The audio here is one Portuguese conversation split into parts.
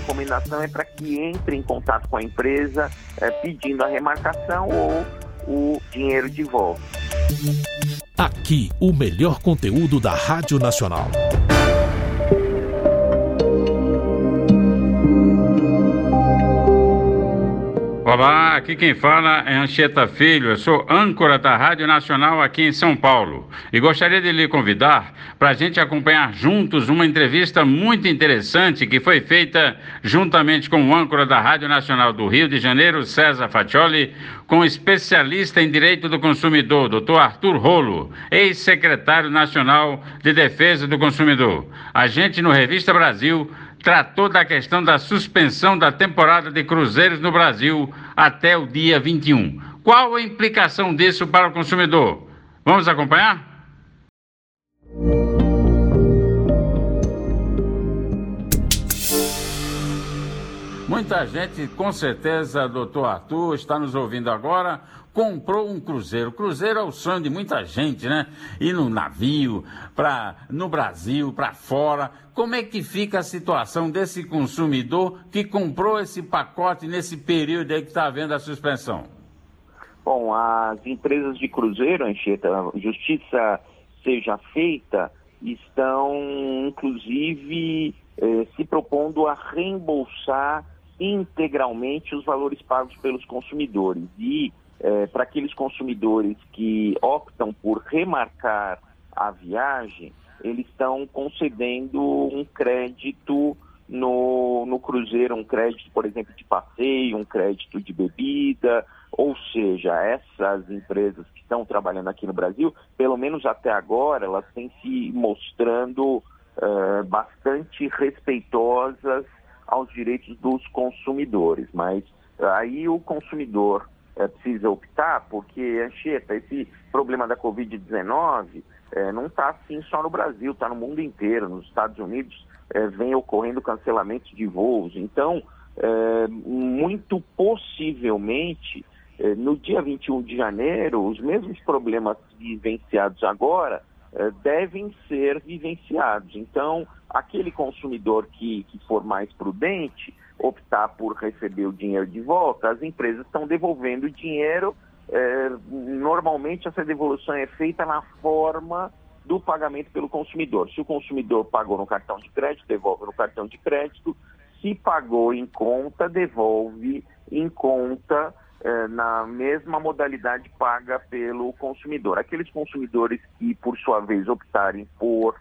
recomendação é para que entre em contato com a empresa é, pedindo a remarcação ou o dinheiro de volta. Aqui, o melhor conteúdo da Rádio Nacional. Olá, aqui quem fala é Anchieta Filho, eu sou âncora da Rádio Nacional aqui em São Paulo e gostaria de lhe convidar para a gente acompanhar juntos uma entrevista muito interessante que foi feita juntamente com o âncora da Rádio Nacional do Rio de Janeiro, César Faccioli, com o especialista em direito do consumidor, Dr. Arthur Rolo, ex-secretário nacional de defesa do consumidor. A gente no Revista Brasil tratou da questão da suspensão da temporada de cruzeiros no Brasil até o dia 21. Qual a implicação disso para o consumidor? Vamos acompanhar? Muita gente, com certeza, doutor Arthur, está nos ouvindo agora, comprou um cruzeiro. Cruzeiro é o sonho de muita gente, né? Ir no navio, pra, no Brasil, para fora. Como é que fica a situação desse consumidor que comprou esse pacote nesse período aí que está havendo a suspensão? Bom, as empresas de cruzeiro, Anchieta, justiça seja feita, estão, inclusive, eh, se propondo a reembolsar integralmente os valores pagos pelos consumidores. E é, para aqueles consumidores que optam por remarcar a viagem, eles estão concedendo um crédito no, no cruzeiro, um crédito, por exemplo, de passeio, um crédito de bebida, ou seja, essas empresas que estão trabalhando aqui no Brasil, pelo menos até agora, elas têm se mostrando uh, bastante respeitosas aos direitos dos consumidores. Mas aí o consumidor é, precisa optar, porque, Anchieta, esse problema da Covid-19 é, não está assim só no Brasil, está no mundo inteiro. Nos Estados Unidos é, vem ocorrendo cancelamentos de voos. Então, muito possivelmente, no dia 21 de janeiro, os mesmos problemas vivenciados agora devem ser vivenciados. Então, aquele consumidor que, que for mais prudente, optar por receber o dinheiro de volta, as empresas estão devolvendo o dinheiro. É, normalmente essa devolução é feita na forma do pagamento pelo consumidor. Se o consumidor pagou no cartão de crédito, devolve no cartão de crédito. Se pagou em conta, devolve em conta é, na mesma modalidade paga pelo consumidor. Aqueles consumidores que, por sua vez, optarem por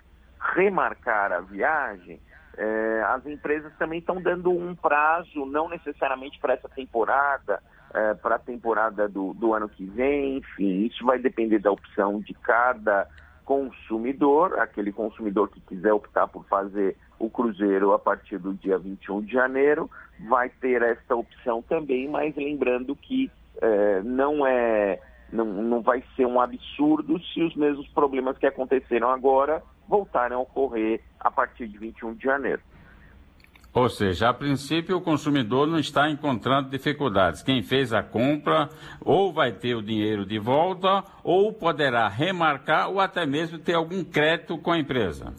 remarcar a viagem, é, as empresas também estão dando um prazo, não necessariamente para essa temporada, é, para a temporada do, do ano que vem, enfim, isso vai depender da opção de cada consumidor, aquele consumidor que quiser optar por fazer o cruzeiro a partir do dia 21 de janeiro, vai ter essa opção também, mas lembrando que é, não é não, não vai ser um absurdo se os mesmos problemas que aconteceram agora voltarem a ocorrer a partir de 21 de janeiro. Ou seja, a princípio o consumidor não está encontrando dificuldades. Quem fez a compra ou vai ter o dinheiro de volta ou poderá remarcar ou até mesmo ter algum crédito com a empresa.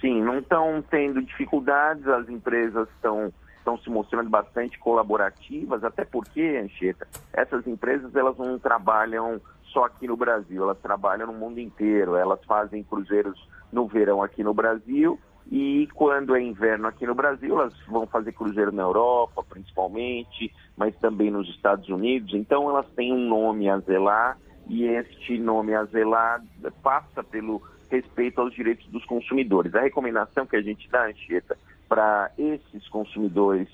Sim, não estão tendo dificuldades, as empresas estão estão se mostrando bastante colaborativas, até porque, Anchieta, essas empresas elas não trabalham só aqui no Brasil, elas trabalham no mundo inteiro, elas fazem cruzeiros no verão aqui no Brasil e quando é inverno aqui no Brasil, elas vão fazer cruzeiro na Europa, principalmente, mas também nos Estados Unidos. Então, elas têm um nome a zelar e este nome a zelar passa pelo respeito aos direitos dos consumidores. A recomendação que a gente dá, Anchieta, para esses consumidores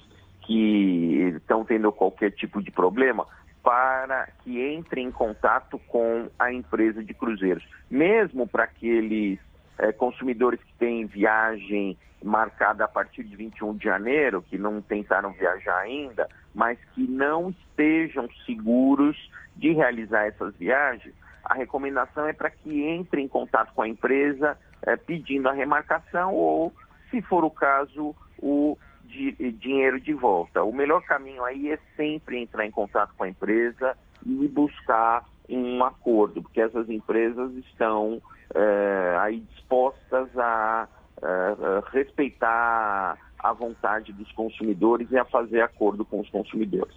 que estão tendo qualquer tipo de problema, para que entrem em contato com a empresa de cruzeiros. Mesmo para aqueles é, consumidores que têm viagem marcada a partir de 21 de janeiro, que não tentaram viajar ainda, mas que não estejam seguros de realizar essas viagens, a recomendação é para que entrem em contato com a empresa é, pedindo a remarcação ou se for o caso, o dinheiro de volta. O melhor caminho aí é sempre entrar em contato com a empresa e buscar um acordo, porque essas empresas estão é, aí dispostas a é, respeitar à vontade dos consumidores e a fazer acordo com os consumidores.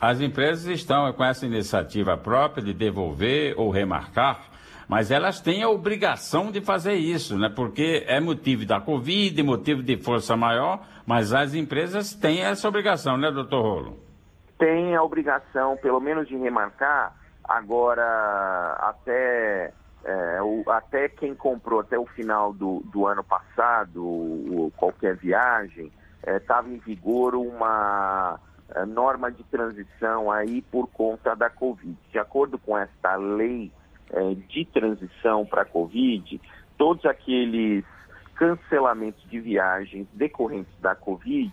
As empresas estão com essa iniciativa própria de devolver ou remarcar, mas elas têm a obrigação de fazer isso, né? Porque é motivo da Covid, motivo de força maior, mas as empresas têm essa obrigação, né, doutor Rolo? Tem a obrigação, pelo menos, de remarcar. Agora, até é, o, até quem comprou até o final do, do ano passado o, qualquer viagem, estava é, em vigor uma é, norma de transição aí por conta da Covid. De acordo com esta lei é, de transição para a Covid, todos aqueles cancelamentos de viagens decorrentes da Covid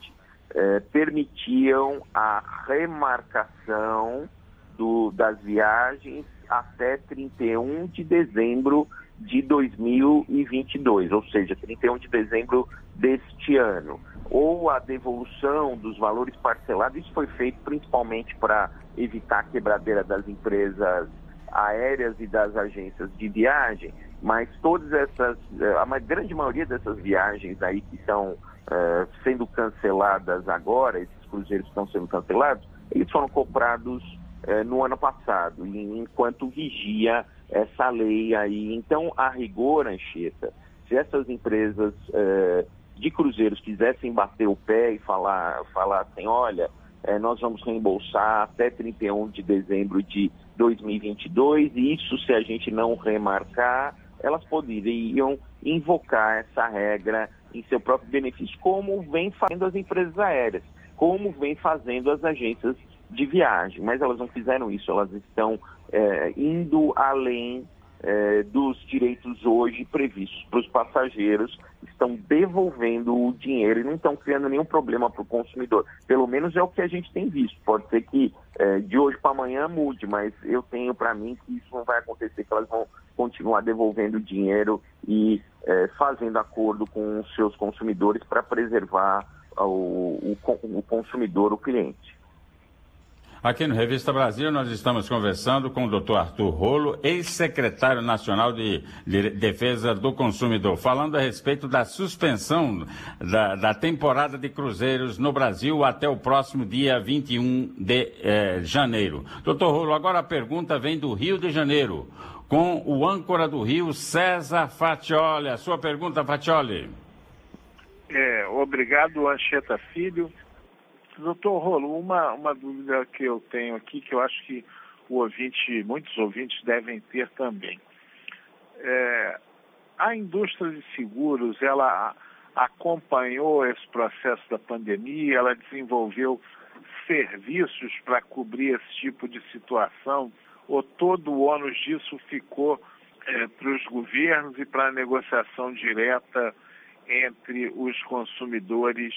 é, permitiam a remarcação do, das viagens até 31 de dezembro de 2022, ou seja, 31 de dezembro deste ano. Ou a devolução dos valores parcelados, isso foi feito principalmente para evitar a quebradeira das empresas aéreas e das agências de viagem, mas todas essas, eh, a grande maioria dessas viagens aí que estão uh, sendo canceladas agora, esses cruzeiros que estão sendo cancelados, eles foram comprados eh, no ano passado, enquanto vigia essa lei aí. Então, a rigor, Anchieta, se essas empresas eh, de cruzeiros quisessem bater o pé e falar, falar assim, olha, eh, nós vamos reembolsar até 31 de dezembro de 2022, e isso se a gente não remarcar, elas poderiam invocar essa regra em seu próprio benefício, como vem fazendo as empresas aéreas, como vem fazendo as agências de viagem, mas elas não fizeram isso, elas estão é, indo além é, dos direitos hoje previstos para os passageiros, estão devolvendo o dinheiro e não estão criando nenhum problema para o consumidor. Pelo menos é o que a gente tem visto. Pode ser que é, de hoje para amanhã mude, mas eu tenho para mim que isso não vai acontecer, que elas vão continuar devolvendo dinheiro e é, fazendo acordo com os seus consumidores para preservar o, o, o consumidor, o cliente. Aqui no Revista Brasil, nós estamos conversando com o doutor Arthur Rolo, ex-secretário nacional de, Defesa do Consumidor, falando a respeito da suspensão da, da, temporada de cruzeiros no Brasil até o próximo dia 21 de eh, janeiro. Doutor Rolo, agora a pergunta vem do Rio de Janeiro, com o âncora do Rio, César Fatioli. A sua pergunta, Fatioli. É, obrigado, Ancheta Filho. Doutor Rolo, uma, uma dúvida que eu tenho aqui, que eu acho que o ouvinte, muitos ouvintes devem ter também. É, a indústria de seguros, ela acompanhou esse processo da pandemia, ela desenvolveu serviços para cobrir esse tipo de situação, ou todo o ônus disso ficou é, para os governos e para a negociação direta entre os consumidores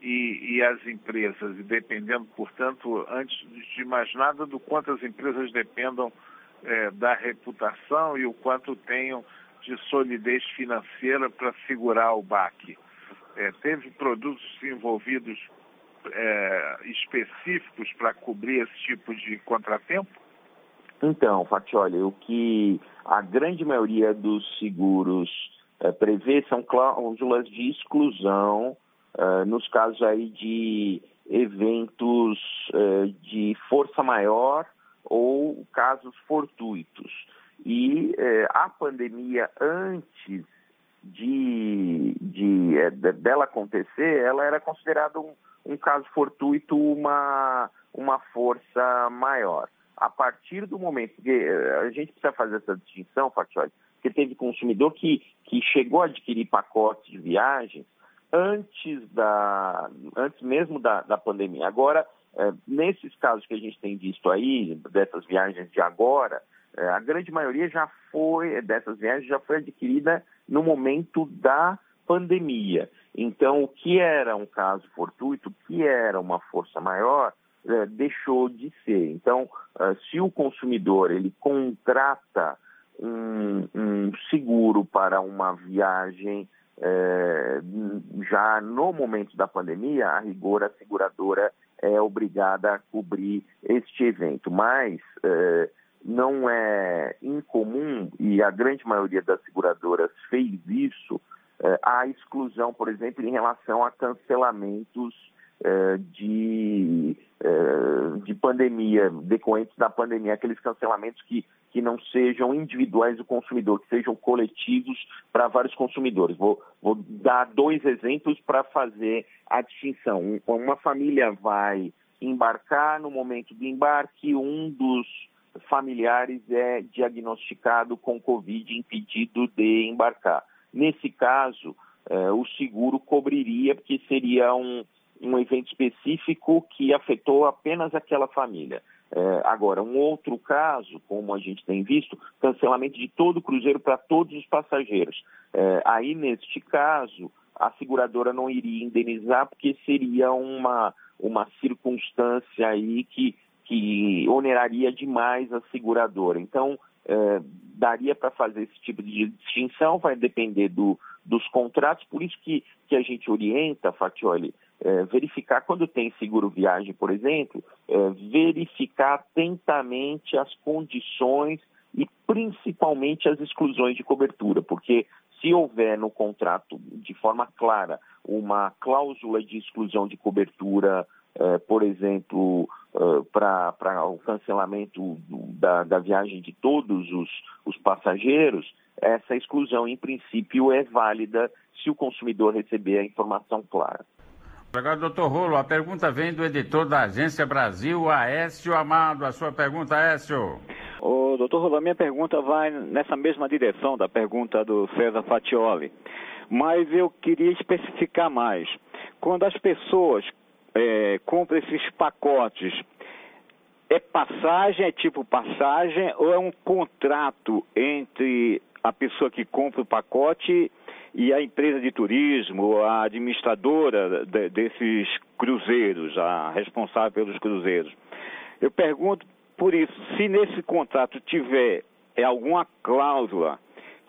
e, e, as empresas, e dependendo, portanto, antes de mais nada, do quanto as empresas dependam é, da reputação e o quanto tenham de solidez financeira para segurar o baque. É, teve produtos envolvidos é, específicos para cobrir esse tipo de contratempo? Então, Fatioli, o que a grande maioria dos seguros prevê são cláusulas de exclusão nos casos aí de eventos uh, de força maior ou casos fortuitos. E uh, a pandemia, antes de, de, é, dela acontecer, ela era considerada um, um caso fortuito, uma, uma força maior. A partir do momento que a gente precisa fazer essa distinção, Fatioli, porque teve consumidor que, que chegou a adquirir pacotes de viagens antes, da, antes mesmo da, da pandemia. Agora, é, nesses casos que a gente tem visto aí, dessas viagens de agora, é, a grande maioria já foi, dessas viagens já foi adquirida no momento da pandemia. Então, o que era um caso fortuito, o que era uma força maior, é, deixou de ser. Então, é, se o consumidor ele contrata um, um seguro para uma viagem é, já no momento da pandemia, a rigor, a seguradora é obrigada a cobrir este evento, mas é, não é incomum, e a grande maioria das seguradoras fez isso, eh, há exclusão, por exemplo, em relação a cancelamentos eh, de, eh, de pandemia, decorrentes da pandemia, aqueles cancelamentos que, que não sejam individuais do consumidor, que sejam coletivos para vários consumidores. Vou, vou dar dois exemplos para fazer a distinção. Uma família vai embarcar, no momento do embarque, um dos familiares é diagnosticado com Covid impedido de embarcar. Nesse caso, eh, o seguro cobriria, porque seria um, um evento específico que afetou apenas aquela família. É, agora, um outro caso, como a gente tem visto, cancelamento de todo o cruzeiro para todos os passageiros. É, aí, neste caso, a seguradora não iria indenizar porque seria uma, uma circunstância aí que, que oneraria demais a seguradora. Então, é, daria para fazer esse tipo de distinção, vai depender do, dos contratos, por isso que, que a gente orienta, Fatioli, é, verificar quando tem seguro viagem, por exemplo, é, verificar atentamente as condições e principalmente as exclusões de cobertura, porque se houver no contrato de forma clara uma cláusula de exclusão de cobertura, é, por exemplo, é, para o cancelamento da, da, viagem de todos os, os passageiros, essa exclusão, em princípio, é válida se o consumidor receber a informação clara. Agora, doutor Rolo, a pergunta vem do editor da Agência Brasil, Aécio Amado. A sua pergunta, Aécio. Ô, doutor Rolo, a minha pergunta vai nessa mesma direção da pergunta do César Fatioli. Mas eu queria especificar mais. Quando as pessoas é, compram esses pacotes, é passagem, é tipo passagem, ou é um contrato entre a pessoa que compra o pacote e a empresa de turismo, a administradora de, desses cruzeiros, a responsável pelos cruzeiros. Eu pergunto por isso, se nesse contrato tiver é, alguma cláusula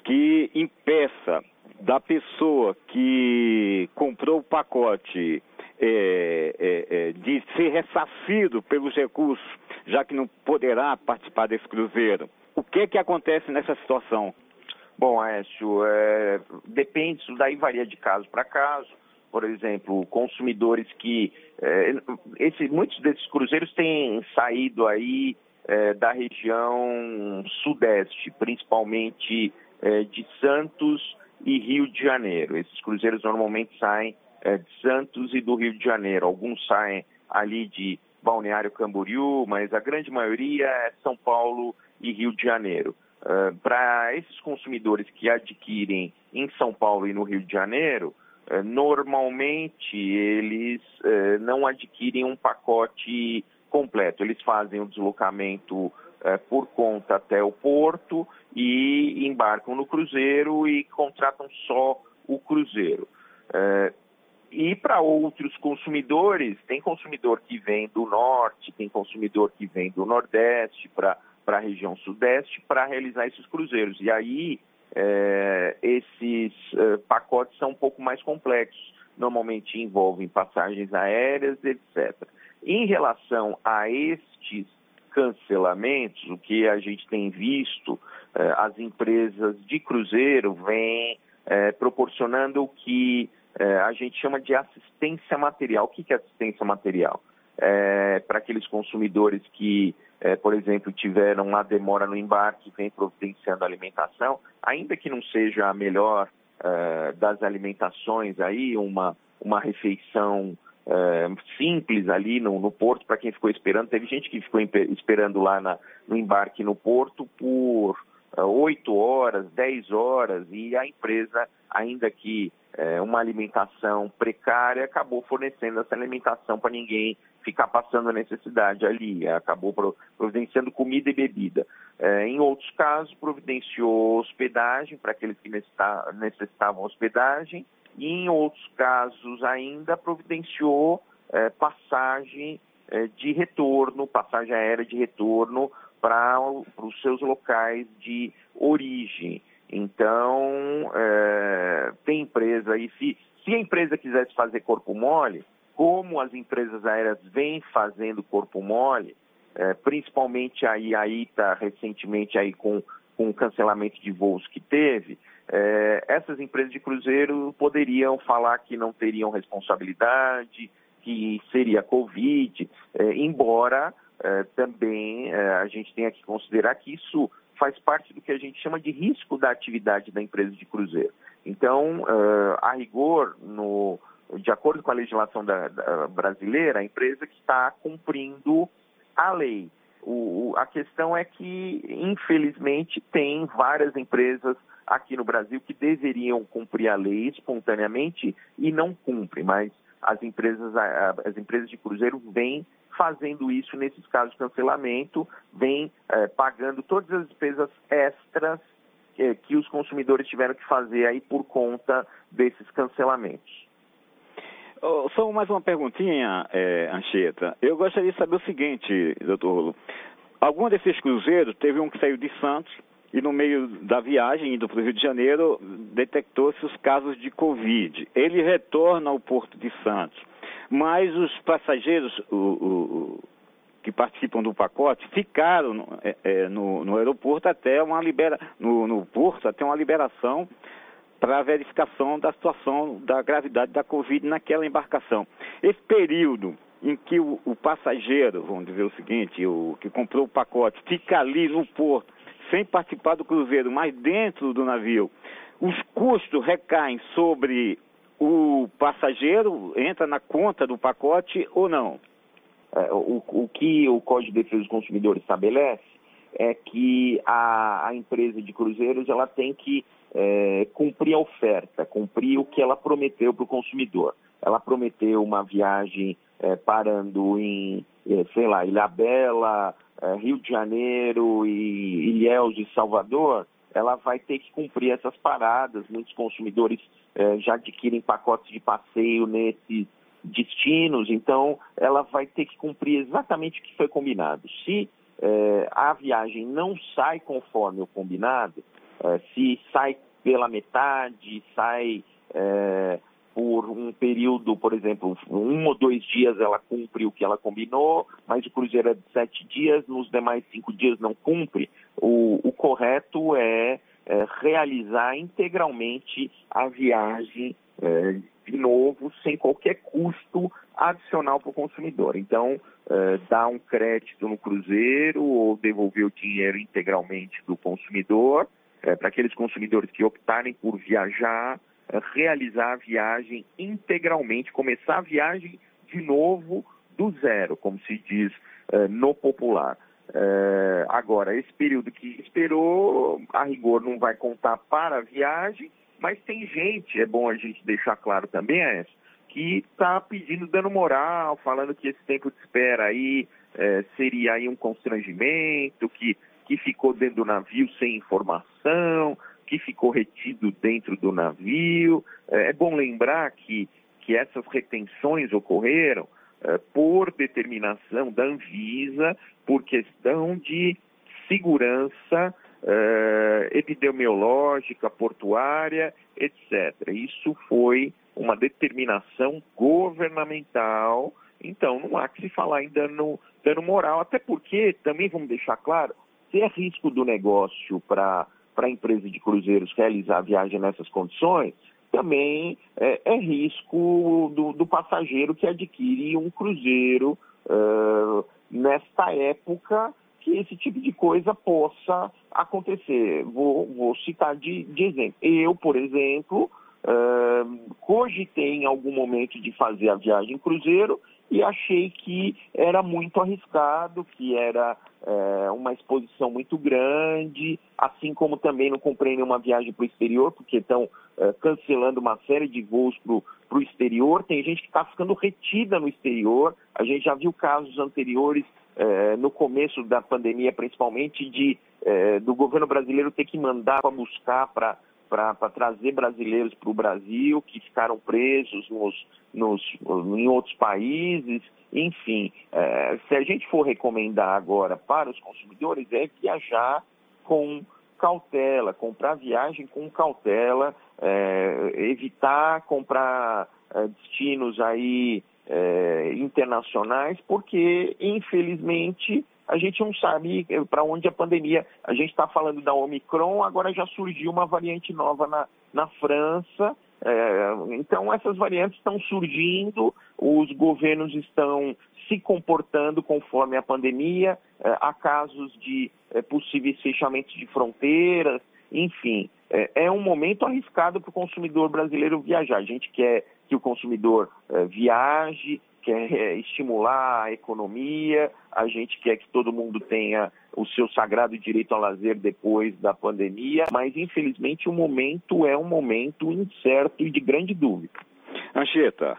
que impeça da pessoa que comprou o pacote é, é, é, de ser ressarcido pelos recursos, já que não poderá participar desse cruzeiro. O que é que acontece nessa situação? Bom, Écio, é, depende, isso daí varia de caso para caso. Por exemplo, consumidores que. É, esse, muitos desses cruzeiros têm saído aí é, da região sudeste, principalmente é, de Santos e Rio de Janeiro. Esses cruzeiros normalmente saem é, de Santos e do Rio de Janeiro. Alguns saem ali de Balneário Camboriú, mas a grande maioria é São Paulo e Rio de Janeiro. Uh, Para esses consumidores que adquirem em São Paulo e no Rio de Janeiro, uh, normalmente eles uh, não adquirem um pacote completo. Eles fazem o deslocamento por conta até o porto e embarcam no cruzeiro e contratam só o cruzeiro. E para outros consumidores, tem consumidor que vem do norte, tem consumidor que vem do nordeste para para a região sudeste para realizar esses cruzeiros. E aí é, esses é, pacotes são um pouco mais complexos, normalmente envolvem passagens aéreas, etc. Em relação a estes cancelamentos, o que a gente tem visto, é, as empresas de cruzeiro vêm é, proporcionando o que é, a gente chama de assistência material. O que é assistência material? É, para aqueles consumidores que é, por exemplo, tiveram uma demora no embarque, vem providenciando alimentação, ainda que não seja a melhor é, das alimentações aí, uma, uma refeição é, simples ali no, no porto para quem ficou esperando. Teve gente que ficou esperando lá na, no embarque no porto por é, oito horas, dez horas, e a empresa, ainda que é, uma alimentação precária, acabou fornecendo essa alimentação para ninguém ficar passando necessidade ali, acabou providenciando comida e bebida. É, em outros casos, providenciou hospedagem para aqueles que necessitavam hospedagem, e em outros casos ainda providenciou é, passagem é, de retorno, passagem aérea de retorno para os seus locais de origem. Então, é, tem empresa aí, se, se a empresa quisesse fazer corpo mole, como as empresas aéreas vêm fazendo corpo mole, é, principalmente aí a ITA recentemente aí com, com o cancelamento de voos que teve, é, essas empresas de cruzeiro poderiam falar que não teriam responsabilidade, que seria Covid, é, embora é, também é, a gente tenha que considerar que isso faz parte do que a gente chama de risco da atividade da empresa de cruzeiro. Então, é, a rigor, no, de acordo com a legislação da, da brasileira, a empresa que está cumprindo a lei. O, a questão é que, infelizmente, tem várias empresas aqui no Brasil que deveriam cumprir a lei espontaneamente e não cumprem, mas as empresas, as empresas de cruzeiro vêm fazendo isso nesses casos de cancelamento, vêm eh, pagando todas as despesas extras eh, que os consumidores tiveram que fazer aí por conta desses cancelamentos. Oh, só mais uma perguntinha, é, Anchieta. Eu gostaria de saber o seguinte, doutor Rolo. Algum desses cruzeiros, teve um que saiu de Santos e no meio da viagem, indo para o Rio de Janeiro, detectou-se os casos de Covid. Ele retorna ao Porto de Santos, mas os passageiros o, o, que participam do pacote ficaram no, é, é no, no aeroporto até uma libera, no, no porto até uma liberação para a verificação da situação da gravidade da Covid naquela embarcação. Esse período em que o, o, passageiro, vamos dizer o seguinte, o que comprou o pacote, fica ali no porto, sem participar do cruzeiro, mas dentro do navio, os custos recaem sobre o passageiro, entra na conta do pacote ou não? É, o, o, que o Código de Defesa do Consumidor estabelece é que a, a empresa de cruzeiros ela tem que é, cumprir a oferta, cumprir o que ela prometeu para o consumidor. Ela prometeu uma viagem é, parando em, é, sei lá, Ilhabela, é, Rio de Janeiro e Ilhéus de Salvador, ela vai ter que cumprir essas paradas. Muitos consumidores é, já adquirem pacotes de passeio nesses destinos, então ela vai ter que cumprir exatamente o que foi combinado. Se é, a viagem não sai conforme o combinado, é, se sai pela metade, sai é, por um período, por exemplo, um ou dois dias ela cumpre o que ela combinou, mas o cruzeiro é de sete dias, nos demais cinco dias não cumpre, o, o correto é, é, realizar integralmente a viagem é, de novo, sem qualquer custo adicional para o consumidor. Então, é, dar um crédito no cruzeiro ou devolver o dinheiro integralmente do consumidor é, para aqueles consumidores que optarem por viajar, é, realizar a viagem integralmente, começar a viagem de novo do zero, como se diz no popular. Agora, esse período que esperou, a rigor não vai contar para a viagem, mas tem gente, é bom a gente deixar claro também, é, que está pedindo dano moral, falando que esse tempo de espera aí é, seria aí um constrangimento, que que ficou dentro do navio sem informação, que ficou retido dentro do navio. É, é bom lembrar que, que essas retenções ocorreram é, por determinação da Anvisa, por questão de segurança é, epidemiológica, portuária, etc. Isso foi uma determinação governamental, então não há que se falar em dano, dano moral, até porque, também vamos deixar claro, se é risco do negócio para a empresa de cruzeiros realizar a viagem nessas condições, também é, é risco do, do, passageiro que adquire um cruzeiro uh, nesta época que esse tipo de coisa possa acontecer. Vou, vou citar de, de, exemplo. Eu, por exemplo, uh, cogitei em algum momento de fazer a viagem em cruzeiro e achei que era muito arriscado, que era é, uma exposição muito grande, assim como também não comprei nenhuma viagem para o exterior, porque estão é, cancelando uma série de voos para o exterior. Tem gente que está ficando retida no exterior. A gente já viu casos anteriores, no começo da pandemia, principalmente, de é, do governo brasileiro ter que mandar para buscar para para trazer brasileiros para o Brasil que ficaram presos nos, nos, em outros países. Enfim, é, se a gente for recomendar agora para os consumidores, é viajar com cautela, comprar viagem com cautela, evitar comprar destinos aí é, internacionais, porque infelizmente a gente não sabe eh, para onde a pandemia. A gente está falando da Omicron, agora já surgiu uma variante nova na, na França. É, então, essas variantes estão surgindo, os governos estão se comportando conforme a pandemia, é, há casos de é, possíveis fechamentos de fronteiras, enfim. É, é um momento arriscado para o consumidor brasileiro viajar. A gente quer que o consumidor é, viaje, quer é, estimular a economia, a gente quer que todo mundo tenha o seu sagrado direito ao lazer depois da pandemia, mas infelizmente o momento é um momento incerto e de grande dúvida. Anchieta.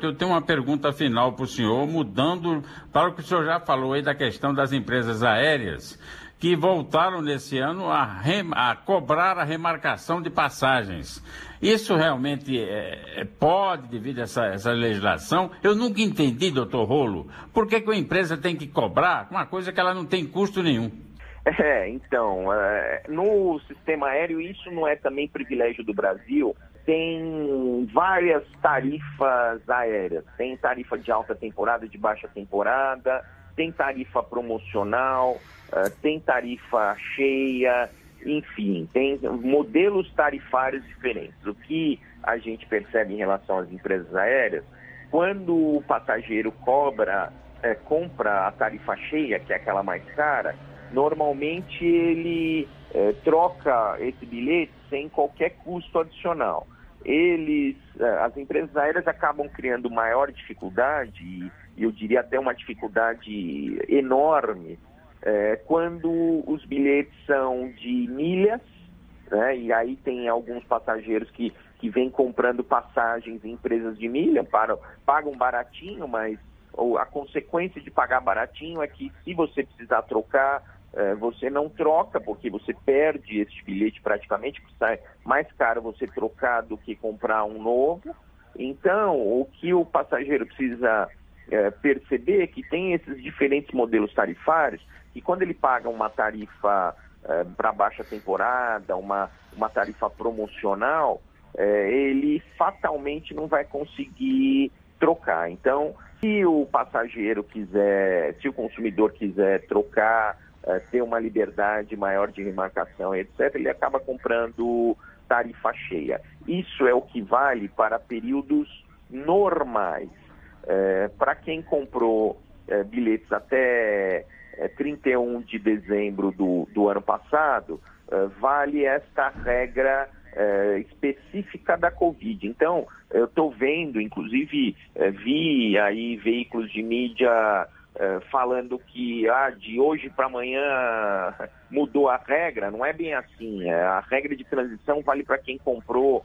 Eu tenho uma pergunta final para o senhor, mudando para o que o senhor já falou aí da questão das empresas aéreas que voltaram nesse ano a, a cobrar a remarcação de passagens. Isso realmente é, é, pode, devido a essa, essa, legislação? Eu nunca entendi, doutor Rolo, por que, que a empresa tem que cobrar uma coisa que ela não tem custo nenhum? É, então, é, no sistema aéreo isso não é também privilégio do Brasil. Tem várias tarifas aéreas. Tem tarifa de alta temporada, de baixa temporada, tem tarifa promocional, uh, tem tarifa cheia, enfim, tem modelos tarifários diferentes. O que a gente percebe em relação às empresas aéreas, quando o passageiro cobra, é, compra a tarifa cheia, que é aquela mais cara, normalmente ele é, troca esse bilhete sem qualquer custo adicional. Eles, as empresas aéreas acabam criando maior dificuldade eu diria até uma dificuldade enorme, é, quando os bilhetes são de milhas, né, e aí tem alguns passageiros que, que vêm comprando passagens em empresas de milha, para, pagam baratinho, mas ou a consequência de pagar baratinho é que se você precisar trocar, é, você não troca, porque você perde esse bilhete praticamente, porque sai mais caro você trocar do que comprar um novo. Então, o que o passageiro precisa é, perceber que tem esses diferentes modelos tarifários e quando ele paga uma tarifa é, para baixa temporada, uma, uma tarifa promocional, é, ele fatalmente não vai conseguir trocar. Então, se o passageiro quiser, se o consumidor quiser trocar, é, ter uma liberdade maior de remarcação, etc., ele acaba comprando tarifa cheia. Isso é o que vale para períodos normais. É, Para quem comprou é, bilhetes até é, 31 de dezembro do, do ano passado, é, vale esta regra é, específica da Covid. Então, eu estou vendo, inclusive é, vi aí veículos de mídia falando que ah, de hoje para amanhã mudou a regra. Não é bem assim. A regra de transição vale para quem comprou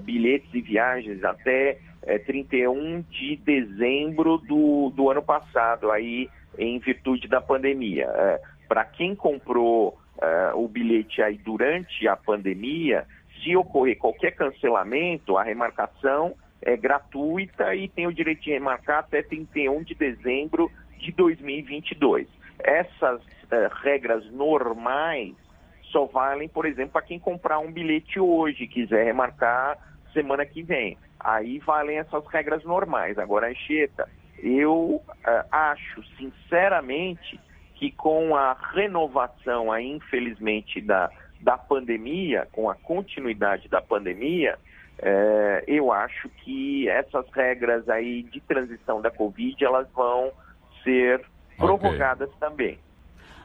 bilhetes e viagens até é, 31 de dezembro do, do ano passado, aí em virtude da pandemia. É, Para quem comprou é, o bilhete aí durante a pandemia, se ocorrer qualquer cancelamento, a remarcação é gratuita e tem o direito de remarcar até 31 de dezembro de 2022. Essas é, regras normais só valem, por exemplo, para quem comprar um bilhete hoje e quiser remarcar semana que vem. Aí valem essas regras normais. Agora, Anchieta, eu uh, acho sinceramente que com a renovação, aí, infelizmente, da, da pandemia, com a continuidade da pandemia, eh, eu acho que essas regras aí de transição da Covid, elas vão ser prorrogadas okay. também.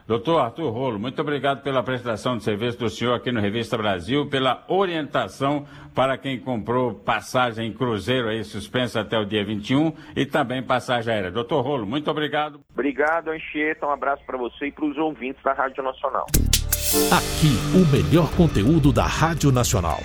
Doutor Arthur Rolo, muito obrigado pela prestação de serviço do senhor aqui no Revista Brasil, pela orientação para quem comprou passagem em cruzeiro aí suspensa até o dia 21 e também passagem aérea. Doutor Rolo, muito obrigado. Obrigado, Anchieta. Um abraço para você e para os ouvintes da Rádio Nacional. Aqui, o melhor conteúdo da Rádio Nacional.